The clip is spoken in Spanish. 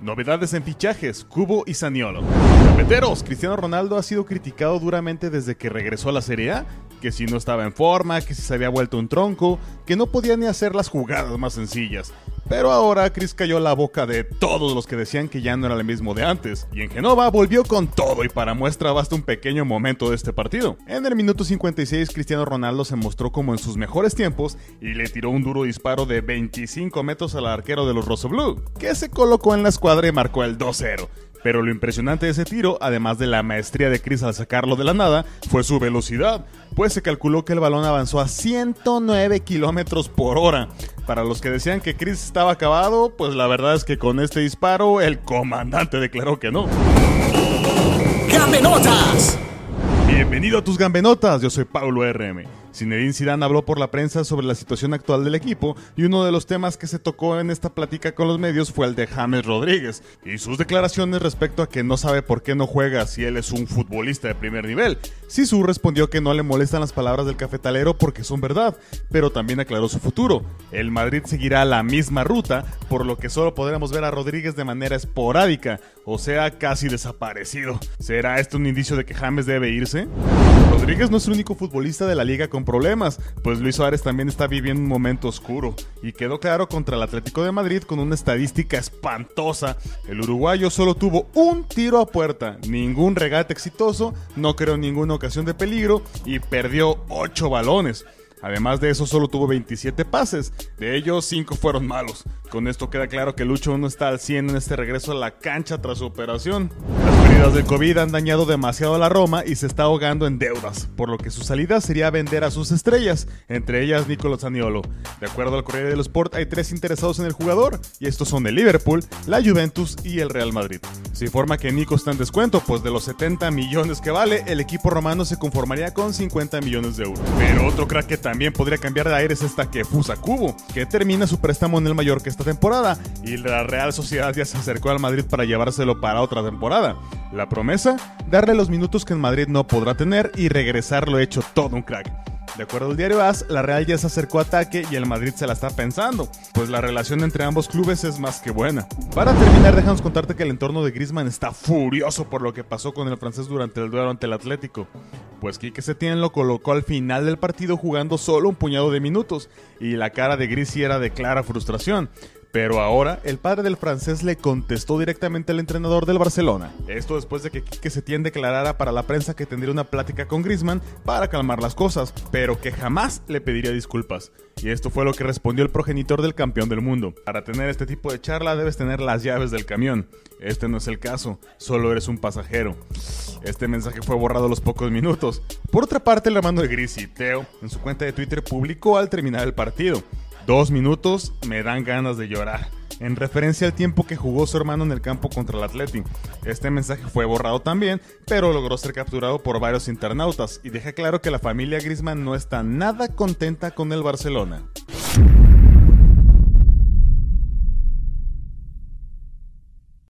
Novedades en fichajes, Cubo y Saniolo. Cafeteros, Cristiano Ronaldo ha sido criticado duramente desde que regresó a la Serie A, que si no estaba en forma, que si se había vuelto un tronco, que no podía ni hacer las jugadas más sencillas. Pero ahora Chris cayó la boca de todos los que decían que ya no era el mismo de antes. Y en Genova volvió con todo y para muestra basta un pequeño momento de este partido. En el minuto 56 Cristiano Ronaldo se mostró como en sus mejores tiempos y le tiró un duro disparo de 25 metros al arquero de los Rosso Blue, que se colocó en la escuadra y marcó el 2-0. Pero lo impresionante de ese tiro, además de la maestría de Chris al sacarlo de la nada, fue su velocidad, pues se calculó que el balón avanzó a 109 kilómetros por hora. Para los que decían que Chris estaba acabado, pues la verdad es que con este disparo el comandante declaró que no. ¡Gambenotas! Bienvenido a tus gambenotas, yo soy Paulo RM. Zinedine Zidane habló por la prensa sobre la situación actual del equipo y uno de los temas que se tocó en esta plática con los medios fue el de James Rodríguez y sus declaraciones respecto a que no sabe por qué no juega si él es un futbolista de primer nivel. Sisu respondió que no le molestan las palabras del cafetalero porque son verdad, pero también aclaró su futuro. El Madrid seguirá la misma ruta, por lo que solo podremos ver a Rodríguez de manera esporádica, o sea, casi desaparecido. ¿Será esto un indicio de que James debe irse? Rodríguez no es el único futbolista de la liga con problemas, pues Luis Suárez también está viviendo un momento oscuro, y quedó claro contra el Atlético de Madrid con una estadística espantosa. El uruguayo solo tuvo un tiro a puerta, ningún regate exitoso, no creó ninguna ocasión de peligro y perdió 8 balones. Además de eso, solo tuvo 27 pases, de ellos 5 fueron malos. Con esto queda claro que Lucho no está al 100 en este regreso a la cancha tras su operación. Pérdidas del COVID han dañado demasiado a la Roma y se está ahogando en deudas, por lo que su salida sería vender a sus estrellas, entre ellas Nicolás Zaniolo. De acuerdo al Corriere dello Sport, hay tres interesados en el jugador, y estos son el Liverpool, la Juventus y el Real Madrid. Se informa que Nico está en descuento, pues de los 70 millones que vale, el equipo romano se conformaría con 50 millones de euros. Pero otro crack que también podría cambiar de aires es esta que Fusa Cubo, que termina su préstamo en el Mallorca esta temporada, y la Real Sociedad ya se acercó al Madrid para llevárselo para otra temporada. La promesa, darle los minutos que en Madrid no podrá tener y regresarlo hecho todo un crack. De acuerdo al diario AS, la Real ya se acercó a ataque y el Madrid se la está pensando, pues la relación entre ambos clubes es más que buena. Para terminar, déjanos contarte que el entorno de Griezmann está furioso por lo que pasó con el francés durante el duelo ante el Atlético. Pues Quique Setién lo colocó al final del partido jugando solo un puñado de minutos, y la cara de Gris era de clara frustración. Pero ahora el padre del francés le contestó directamente al entrenador del Barcelona. Esto después de que Quique Setién declarara para la prensa que tendría una plática con Griezmann para calmar las cosas, pero que jamás le pediría disculpas. Y esto fue lo que respondió el progenitor del campeón del mundo. Para tener este tipo de charla debes tener las llaves del camión. Este no es el caso, solo eres un pasajero. Este mensaje fue borrado a los pocos minutos. Por otra parte, el hermano de Grisi, Teo, en su cuenta de Twitter publicó al terminar el partido. Dos minutos me dan ganas de llorar. En referencia al tiempo que jugó su hermano en el campo contra el Athletic. Este mensaje fue borrado también, pero logró ser capturado por varios internautas y deja claro que la familia Griezmann no está nada contenta con el Barcelona.